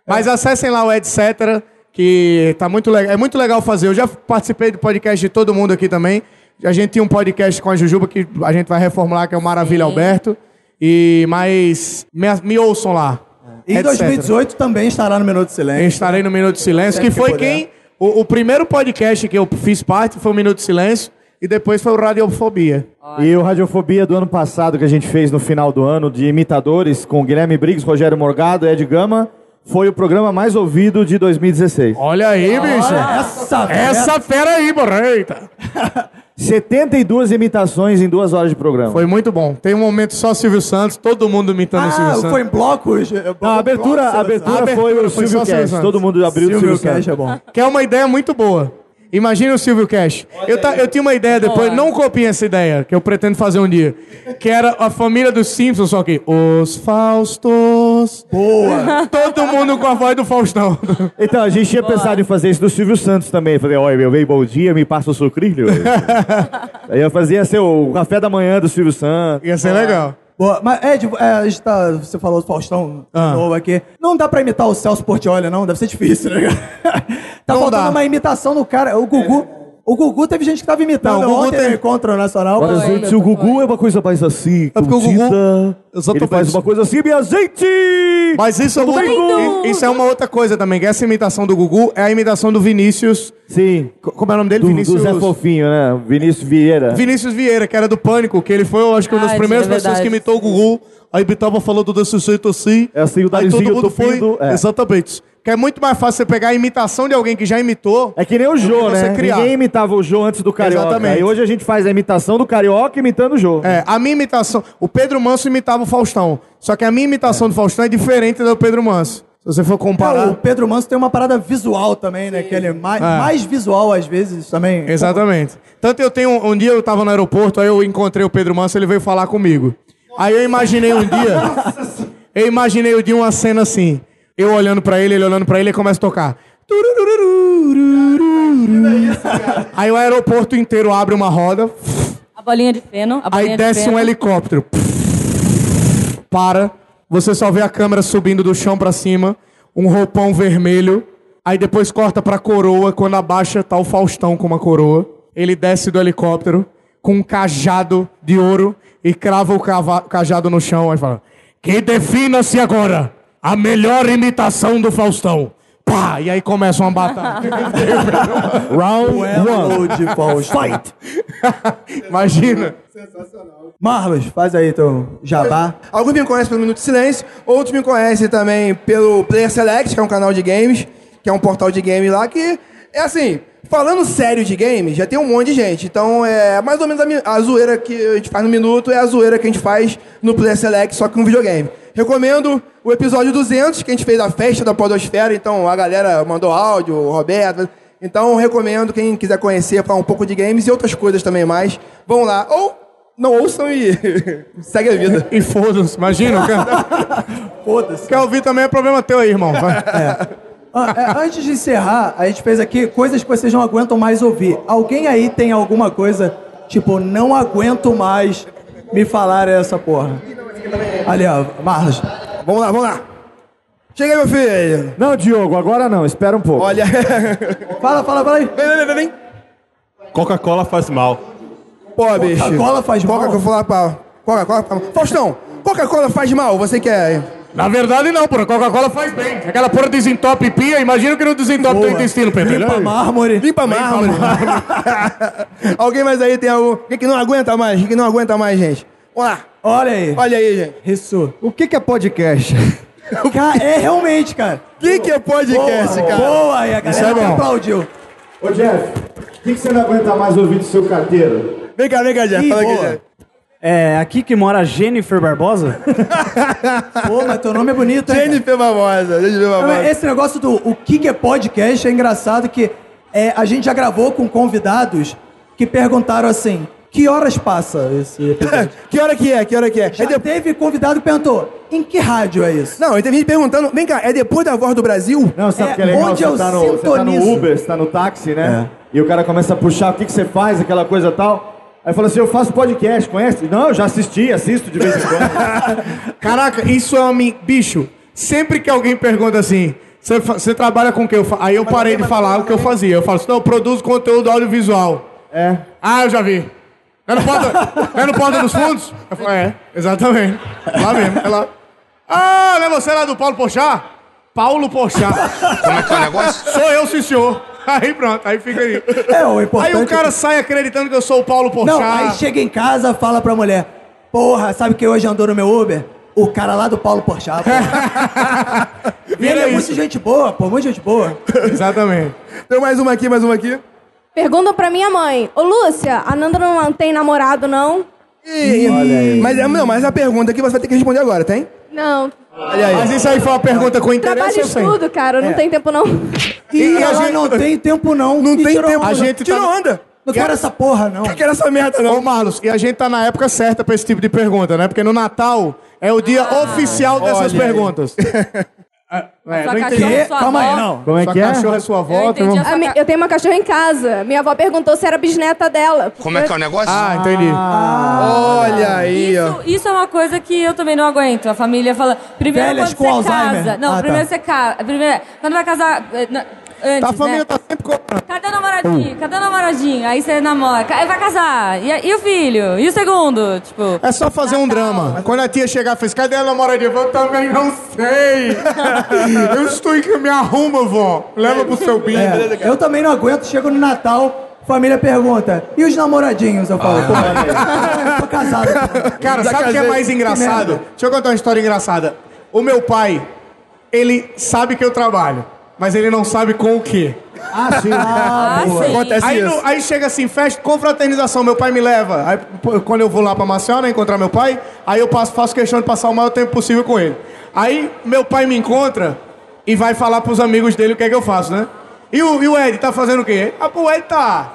Mas acessem lá o Etc. Que tá muito legal. É muito legal fazer. Eu já participei do podcast de todo mundo aqui também. A gente tinha um podcast com a Jujuba que a gente vai reformular, que é o Maravilha Sim. Alberto. E mas me, me ouçam lá. Em Etc. 2018 também estará no Minuto de Silêncio. estarei no Minuto de Silêncio, que Sempre que foi quem. O, o primeiro podcast que eu fiz parte foi o Minuto de Silêncio. E depois foi o Radiofobia. E o Radiofobia do ano passado, que a gente fez no final do ano, de imitadores, com Guilherme Briggs, Rogério Morgado, Ed Gama, foi o programa mais ouvido de 2016. Olha aí, bicho. Essa, Essa fera aí, borreita. 72 imitações em duas horas de programa. Foi muito bom. Tem um momento só Silvio Santos, todo mundo imitando o Silvio Ah, Santos. foi em blocos? Não, a abertura, a abertura, A abertura foi o foi Silvio só Silvio. Santos. Todo mundo abriu o Silvio Silvio Cash Santos. é bom. Que é uma ideia muito boa. Imagina o Silvio Cash. Eu, ta- eu tinha uma ideia depois, não copiem essa ideia, que eu pretendo fazer um dia. Que era a família dos Simpsons, só que os Faustos. Boa. Todo mundo com a voz do Faustão. Então, a gente tinha pensado em fazer isso do Silvio Santos também. Fazer, olha, meu bem, bom dia, me passa o sucrilho. Aí eu fazia ser o café da manhã do Silvio Santos. Ia ser legal. Boa. Mas, Ed, é, a gente tá, você falou do Faustão de Ah. novo aqui. Não dá pra imitar o Celso Portiolli, não? Deve ser difícil, né? tá Não faltando dá. uma imitação do cara. O Gugu. O Gugu teve gente que tava imitando. Não, o Gugu Ontem tem- no Encontro Nacional. Mas, Foi. gente, o Gugu é uma coisa mais assim, É porque o Gugu-. Exatamente. Ele faz uma coisa assim, minha gente! Mas isso é, Tudo muito, isso é uma outra coisa também, que essa imitação do Gugu é a imitação do Vinícius. Sim, co- Como é o nome dele? do, Vinícius. do Zé Fofinho, né? Vinícius Vieira. Vinícius Vieira, que era do Pânico, que ele foi, eu acho que uma das Ah, primeiras é pessoas que imitou o Gugu. Aí tava falando desse jeito assim. É assim, o aí todo narizinho mundo foi. é. Exatamente. Que é muito mais fácil você pegar a imitação de alguém que já imitou. É que nem o Jô, você né? criar. Ninguém imitava o Jô antes do Carioca. Exatamente. E hoje a gente faz a imitação do Carioca imitando o Jô. É, a minha imitação. O Pedro Manso imitava o Faustão. Só que a minha imitação do Faustão é diferente da do Pedro Manso. Se você for comparar. É, o Pedro Manso tem uma parada visual também, né? Que ele é mais, É. mais visual às vezes também. Exatamente. Tanto eu tenho. Um dia eu tava no aeroporto, aí eu encontrei o Pedro Manso, ele veio falar comigo. Aí eu imaginei um dia. eu imaginei um dia uma cena assim. Eu olhando pra ele, ele olhando pra ele e começa a tocar. Aí o aeroporto inteiro abre uma roda, A bolinha de feno. A bolinha aí de desce feno. um helicóptero. Para. Você só vê a câmera subindo do chão pra cima, um roupão vermelho. Aí depois corta pra coroa, quando abaixa tá o Faustão com uma coroa. Ele desce do helicóptero com um cajado de ouro e crava o cava- cajado no chão e fala: Que defina-se agora a melhor imitação do Faustão. Pá! E aí começa uma batalha. Round one. de Faustão. Fight! Imagina. Marlos, faz aí teu jabá. Alguns me conhecem pelo Minuto de Silêncio, outros me conhecem também pelo Player Select, que é um canal de games, que é um portal de game lá que é assim, falando sério de games, já tem um monte de gente. Então é mais ou menos a, a zoeira que a gente faz no minuto é a zoeira que a gente faz no Player Select, só que no videogame. Recomendo o episódio 200, que a gente fez a festa da Podosfera, então a galera mandou áudio, o Roberto. Então recomendo quem quiser conhecer, falar um pouco de games e outras coisas também mais. Vão lá. Ou não ouçam e segue a vida. E foda-se, imagina. Cara. Foda-se. Quer ouvir também é problema teu aí, irmão. Vai. Ah, é, antes de encerrar, a gente fez aqui coisas que vocês não aguentam mais ouvir. Alguém aí tem alguma coisa, tipo, não aguento mais me falar essa porra? Ali, ó, Marlos. Vamos lá, vamos lá. Chega aí, meu filho. Não, Diogo, agora não. Espera um pouco. Olha. Fala, fala, fala aí. Vem, vem, vem, vem. Coca-Cola faz mal. Pô, bicho. Coca-Cola faz mal? Coca-Cola pra... Coca-Cola pra... Faustão, Coca-Cola faz mal, você quer... Na verdade, não, porra. Coca-Cola faz bem. Aquela porra desentope pia, imagina que não desentope teu intestino, Pedro. Limpa mármore. Limpa mármore. Alguém mais aí tem algo... Quem que não aguenta mais? Quem que não aguenta mais, gente? Vamos lá. Olha aí. Olha aí, gente. Isso. O que, que é podcast? Cara, é realmente, cara. O que, que é podcast, boa, cara? Boa aí, a Isso galera é aplaudiu. Ô, Jeff, o que, que você não aguenta mais ouvir do seu carteiro? Vem cá, vem cá, Jeff. Ih, Fala aqui, boa. Jeff. É aqui que mora a Jennifer Barbosa? Pô, mas teu nome é bonito, hein? Jennifer Barbosa. Jennifer Não, Barbosa. Esse negócio do o que, que é podcast é engraçado que é, a gente já gravou com convidados que perguntaram assim: que horas passa esse episódio? Que hora que é? Que hora que é? Já é de... teve convidado que perguntou: em que rádio é isso? Não, teve gente perguntando... Vem cá, é depois da Voz do Brasil? Não, sabe o É, que é legal? onde Você eu tá, no, você tá no. Uber, você tá no táxi, né? E o cara começa a puxar o que, que você faz, aquela coisa tal. Aí fala assim, eu faço podcast, conhece? Não, eu já assisti, assisto de vez em quando. Caraca, isso é min- Bicho, sempre que alguém pergunta assim... Você, trabalha com o que? Eu fa-" Aí eu parei de falar o que eu fazia. Eu falo assim, não, eu produzo conteúdo audiovisual. é. Ah, eu já vi. É no Porta, é no Porta dos Fundos? Eu falo, é, exatamente. Lá mesmo, é lá. Ah, não é você lá do Paulo Pochá? Paulo Pochá. Como é que é o negócio? Sou eu, sim senhor. Aí pronto, aí fica aí. É, o importante Aí o cara sai acreditando que eu sou o Paulo que... Pochá. Não, aí chega em casa, fala pra mulher: Porra, sabe quem hoje andou no meu Uber? O cara lá do Paulo Porchat. pô. E ele é isso. muito gente boa, pô, muito gente boa. Exatamente. Tem mais uma aqui, mais uma aqui. Pergunta pra minha mãe. Ô, Lúcia, a Nanda não tem namorado, não? Ih, Mas, é- não, mas a pergunta aqui você vai ter que responder agora, tem? Não. Olha aí. Mas isso aí foi uma pergunta com Trabalho interesse e ou sem? estudo, cara. Não tem tempo, não. E, E a gente- não tem tempo, não. Não E tem tirou tempo. A gente Tirou tá- onda. Não quero essa porra, não. Não quero essa merda, Ô, não. Marlos, e a gente tá na época certa pra esse tipo de pergunta, né? Porque no Natal é o dia oficial dessas olha aí. perguntas. É, Sua não cachorra é sua Calma aí, avó. não. Como é Sua que é? cachorra é sua avó. Eu entendi A sua mi- ca- eu tenho uma cachorra em casa. Minha avó perguntou se era bisneta dela. Como é que é o negócio? Ah, entendi. Olha aí, ó. Isso, isso é uma coisa que eu também não aguento. A família fala. Primeiro Velhas quando com você Alzheimer. casa. Não, Ah, primeiro tá. você casa. Primeiro, quando vai casar. eh, na- Antes, A família né? tá sempre cobrando. Cadê o namoradinho? Cadê o namoradinho? Aí você namora. Aí vai casar. E, e o filho? E o segundo? Tipo. É só fazer um drama. Quando a tia chegar e fez, cadê a namoradinha? Eu também não sei. eu estou em que me arruma, vó. Leva pro seu bingo. É, eu também não aguento, chego no Natal, família pergunta, e os namoradinhos? Eu falo, pô, tô casado. Cara, Já sabe o que é mais engraçado? Deixa eu contar uma história engraçada. O meu pai, ele sabe que eu trabalho. Mas ele não sabe com o quê. Ah, sim. Ah, sim. Acontece Aí, isso. no- aí chega assim, festa, confraternização, meu pai me leva. Aí, quando eu vou lá pra Maceió, né, encontrar meu pai, aí eu passo, faço questão de passar o maior tempo possível com ele. Aí meu pai me encontra e vai falar pros amigos dele o que é que eu faço, né? E o, e o Ed tá fazendo o quê? Ah, pô, o Ed tá...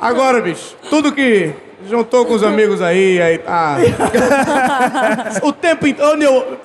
Agora, bicho, tudo que juntou com os amigos aí, aí tá... o tempo inteiro... Onde eu...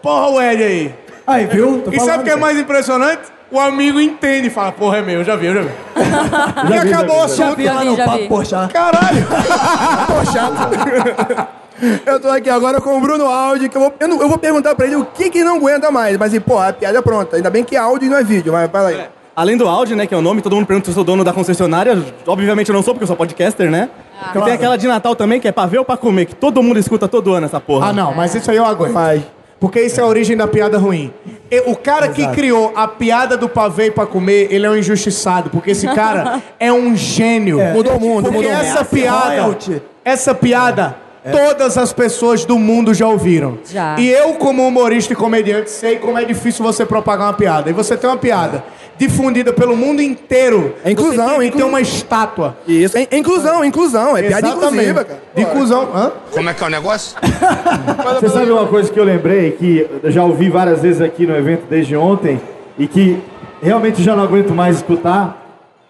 Porra, o Ed aí. Aí, viu? Tô E sabe o que é mais impressionante? O amigo entende e fala, porra, é meu, eu já vi, eu já vi. e acabou o Já assunto. vi, já Lá vi, no já papo vi. Porchat. Caralho! Eu tô aqui agora com o Bruno Aldi, que eu vou, eu, não- eu vou perguntar pra ele o que que não aguenta mais. Mas, pô, a piada é pronta. Ainda bem que é áudio e não é vídeo, mas fala aí. Além do áudio, né, que é o nome, todo mundo pergunta se eu sou dono da concessionária. Obviamente eu não sou, porque eu sou podcaster, né? E tem aquela de Natal também, que é pra ver ou pra comer, que todo mundo escuta todo ano essa porra. Ah, não, mas isso aí eu aguento. Mas, Porque isso é a origem da piada ruim. E o cara que criou a piada do pavê pra comer, ele é um injustiçado, porque esse cara é um gênio. Mudou o mundo, Porque mudou mundo. essa piada, essa piada, todas as pessoas do mundo já ouviram. Já. E eu, como humorista e comediante, sei como é difícil você propagar uma piada. E você tem uma piada difundida pelo mundo inteiro. É inclusão, tem inclu- ter uma estátua. isso. É, é inclusão, inclusão. É piada Exatamente. inclusiva, cara. De inclusão. Hã? Como é que é o negócio? Você sabe uma coisa que eu lembrei, que eu já ouvi várias vezes aqui no evento desde ontem, e que realmente já não aguento mais escutar?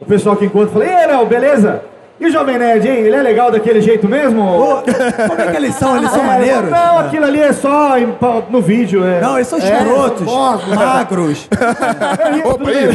O pessoal que encontra fala, Ei, Léo, beleza? E o Jovem Nerd, hein? Ele é legal daquele jeito mesmo? Ô, Como é que eles são? Eles são É, maneiros? Não, aquilo ali é só em- no vídeo. É. Não, eles são É, escrotos, são bons. magros. Opa, aí.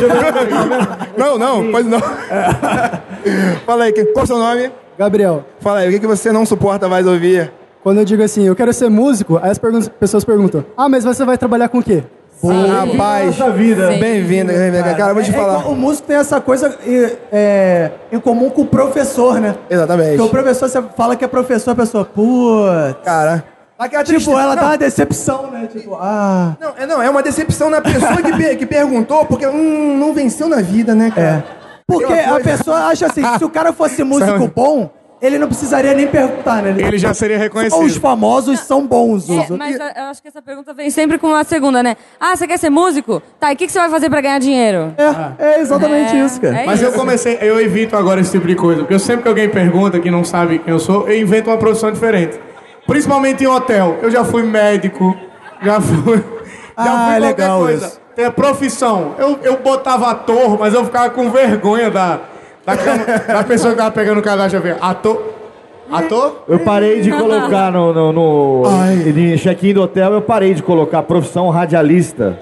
Não, não, pode não. Fala aí, qual é o seu nome? Gabriel, Fala aí, o que, que você não suporta mais ouvir? quando eu digo assim, eu quero ser músico, aí as pessoas perguntam, ah, mas você vai trabalhar com o quê? Rapaz, vida. Sim. bem-vindo, bem-vindo. Cara, eu vou te É falar. igual- o músico tem essa coisa é, é, em comum com o professor, né? Exatamente. Porque o professor, você fala que é professor, a pessoa, putz. Cara, aquela Tipo, tristeza- ela dá não, uma decepção, né? Tipo, ah. Não, é, não, é uma decepção na pessoa que, per- que perguntou, porque hum, não venceu na vida, né, cara? Porque Tem uma a pessoa acha assim, se o cara fosse músico bom, ele não precisaria nem perguntar, né? Ele já seria Só os reconhecido. famosos são bons. É, os- mas eu eu acho que essa pergunta vem sempre com uma segunda, né? Ah, você quer ser músico? Tá, e o que, que você vai fazer pra ganhar dinheiro? É, é exatamente É, isso, cara. é Mas eu comecei, eu evito agora esse tipo de coisa, porque sempre que alguém pergunta que não sabe quem eu sou, eu invento uma profissão diferente. Principalmente em hotel. Eu já fui médico, já fui. Já Ah, fui é legal coisa. isso. Tem a profissão. Eu, eu botava ator, mas eu ficava com vergonha da, da, cama- da pessoa que tava pegando o cadastro. Eu via, ator? Ator? Eu parei de colocar no, no, no em check-in do hotel, eu parei de colocar profissão radialista.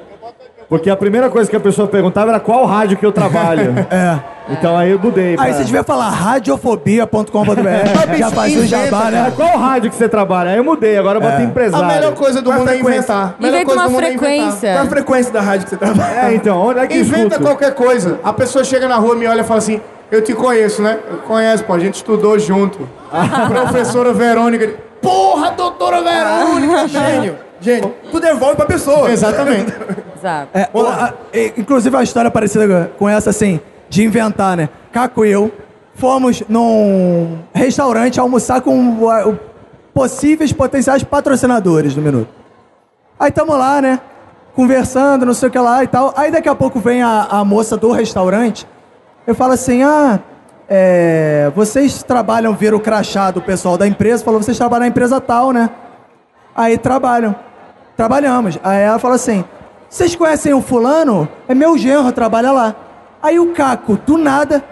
Porque a primeira coisa que a pessoa perguntava era qual rádio que eu trabalho. É. Então aí eu mudei. Aí pra- você devia falar radiofobia.com.br. Já fazia um jabá, É, né? qual rádio que você trabalha? Aí eu mudei, agora eu botei A empresário. melhor coisa do a mundo é frequência? inventar. Melhor Inventa coisa uma do mundo é inventar. frequência. Qual a frequência da rádio que você trabalha? É, então, onde é que Inventa escuta? qualquer coisa. A pessoa chega na rua, me olha e fala assim: Eu te conheço, né? Eu conheço, pô, a gente estudou junto. Professora Verônica. Porra, doutora Verônica! Gênio, gênio. Tu devolve pra pessoa. Exatamente. Exato. É, a- inclusive uma história parecida com essa, assim, de inventar, né? Caco e eu fomos num restaurante almoçar com o- possíveis potenciais patrocinadores do Minuto. Aí tamo lá, né? Conversando, não sei o que lá e tal. Aí daqui a pouco vem a, a moça do restaurante. Eu falo assim, ah, é, vocês trabalham, ver o crachá do pessoal da empresa. Falou, vocês trabalham na empresa tal, né? Aí trabalham. Trabalhamos. Aí ela falou assim: vocês conhecem o fulano? É meu genro, trabalha lá. Aí o Caco, do nada,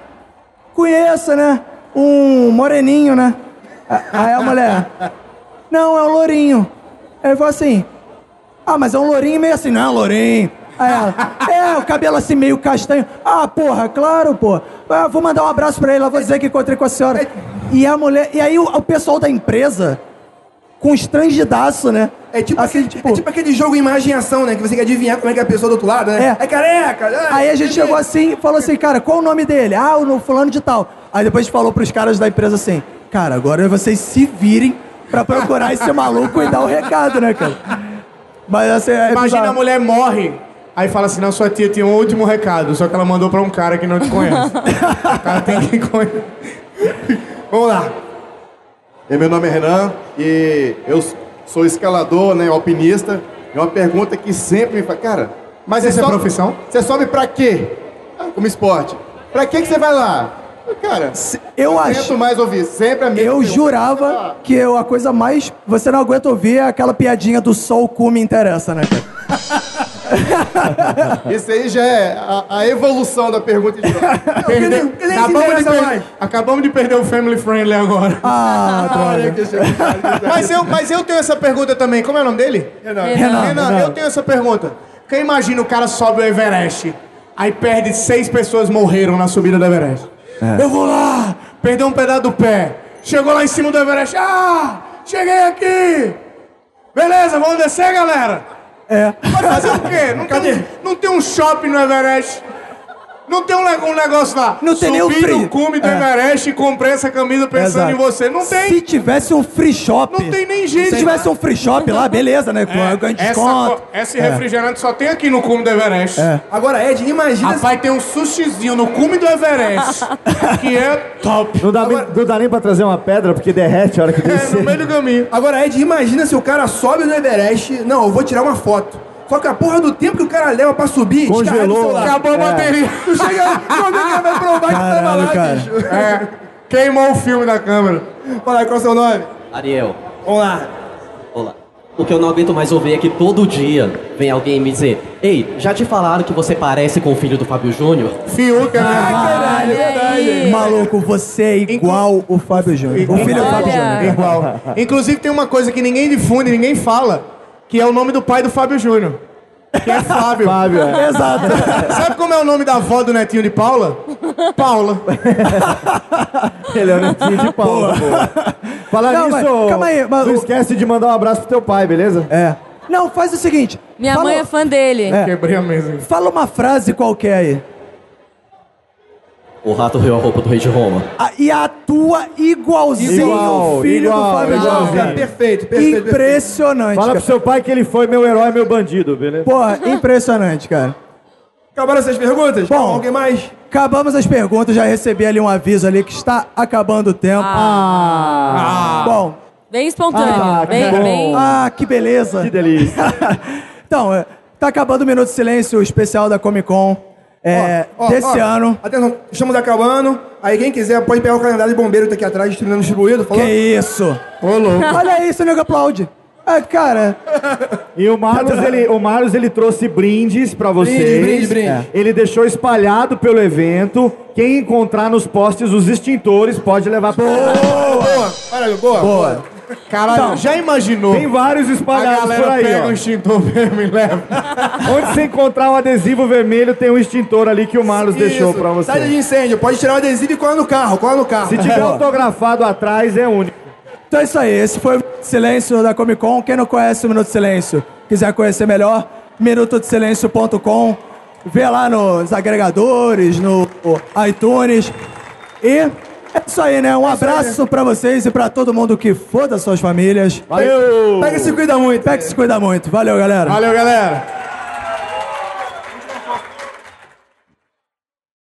conheça, né? Um moreninho, né? Aí a mulher, não, é um lourinho. Aí ele falou assim, ah, mas é um lourinho meio assim, não é um lourinho. Aí ela, é, o cabelo assim meio castanho. Ah, porra, claro, pô. Ah, vou mandar um abraço pra ele, lá vou dizer que encontrei com a senhora. E a mulher, e aí o, o pessoal da empresa, constrangidaço, né? É tipo, assim, aquele, é tipo aquele jogo imagem e ação, né? Que você quer adivinhar como é que é a pessoa do outro lado, né? É. careca. ah, Aí a gente chegou assim e falou assim, cara, qual o nome dele? Ah, o fulano de tal. Aí depois falou pros caras da empresa assim, cara, agora vocês se virem pra procurar esse maluco e dar o recado, né, cara? Mas assim, é Imagina bizarro. a mulher morre. Aí fala assim: Não, sua tia tinha um último recado, só que ela mandou pra um cara que não te conhece. o cara tem que conhecer. Vamos lá. E meu nome é Renan e eu sou escalador, né, alpinista. É uma pergunta que sempre me fala, cara, Mas Você essa é sobe- profissão? Você sobe pra quê? Ah, Como esporte. Pra que que você vai lá? Cara, eu não acho- aguento mais ouvir. Sempre a mesma Eu pergunta. jurava que eu, a coisa mais. Você não aguenta ouvir é aquela piadinha do o cu me interessa, né, cara? Isso aí já é a, a evolução da pergunta de nem se acabamos, de per- acabamos de perder o Family Friendly agora. Ah, droga. mas, eu, mas eu tenho essa pergunta também. Como é o nome dele? Renan. Renan, Renan. eu tenho essa pergunta. Quem imagina o cara sobe o Everest, aí perde seis pessoas morreram na subida do Everest. Eu vou lá, perdeu um pedaço do pé. Chegou lá em cima do Everest. Ah, cheguei aqui. Beleza, vamos descer, galera. É. Vai fazer o quê? Não tem, um- não tem um shopping no Everest. Não tem um, ne- um negócio lá. Não tem nem o Subi free. no cume do É. Everest e comprei essa camisa pensando Exato. em você. Não tem. Se tivesse um free shop. Não tem nem jeito. Se tivesse um free shop lá, beleza, né? Com É, essa, desconto. co- esse É. refrigerante só tem aqui no cume do Everest. É. Agora, Ed, imagina... Rapaz, tem um sushizinho no cume do Everest, que é top. Não dá, não dá nem pra trazer uma pedra, porque derrete a hora que É, descer. no meio do caminho. Agora, Ed, imagina se o cara sobe no Everest. Não, eu vou tirar uma foto. Só que a porra do tempo que o cara leva pra subir, Congelou. descarrega o celular. Acabou a É. bateria. Tu chega, quando é que vai provar que tava lá, cara. bicho? É, queimou o filme da câmera. Fala aí, qual é o seu nome? Ariel, Vamos lá. olá. O que eu não aguento mais ouvir é que todo dia vem alguém me dizer Ei, já te falaram que você parece com o filho do Fábio Júnior? Fiuca, né? Caralho, é verdade. Maluco, você é igual o Fábio Júnior. O filho do Fábio Júnior. Igual. Inclusive tem uma coisa que ninguém difunde, ninguém fala, que é o nome do pai do Fábio Júnior. Que é Fábio. Fábio, é. Exato. Sabe como é o nome da avó do netinho de Paula? Paula. Ele é o netinho de pau. Falar Não, nisso, mas calma aí, mas não o- esquece de mandar um abraço pro teu pai, beleza? É. Não, faz o seguinte. Minha fala, mãe é fã dele. É. Quebrei a mesa. Fala uma frase qualquer aí. O rato riu a roupa do rei de Roma. Ah, e atua igualzinho Igual, o filho igual, do Fábio igualzinho. Júnior. Cara, perfeito, perfeito. Impressionante. Fala cara. pro seu pai que ele foi meu herói, meu bandido, beleza? Porra, impressionante, cara. Acabaram essas perguntas? Bom. Alguém mais? Acabamos as perguntas, já recebi ali um aviso ali que está acabando o tempo. Ah, Bom, Bem espontâneo. Ah, que bem, bom. bem. ah, que beleza. que delícia. então, é, tá acabando o Minuto de Silêncio especial da Comic Con é, Ó, ó, desse ó, ano. Atenção, estamos acabando. Aí quem quiser pode pegar o calendário de bombeiro que tá aqui atrás, distribuindo distribuído. Falou? Que isso? Ô, louco. Olha seu nego aplaude. Ah, cara, E o Marlos, ele, o Marlos, ele trouxe brindes pra vocês. Brinde, brinde, brinde. É. Ele deixou espalhado pelo evento. Quem encontrar nos postes os extintores pode levar pra Boa! Olha, boa. boa. Caralho, já imaginou? Tem vários a espalhados galera por aí, pega ó. um extintor mesmo e leva. Onde você encontrar um adesivo vermelho, tem um extintor ali que o Marlos deixou Isso. pra você. Saída de incêndio, pode tirar o adesivo e colar no carro, cola no carro. Se tiver autografado atrás, é único. Então é isso aí, esse foi o Minuto de Silêncio da Comic Con. Quem não conhece o Minuto de Silêncio, quiser conhecer melhor, minutodesilencio.com. Vê lá nos agregadores, no iTunes. E é isso aí, né? Um abraço pra vocês e pra todo mundo que for das suas famílias. Valeu! Pega e se cuida muito. Pega e se cuida muito. Valeu, galera. Valeu, galera.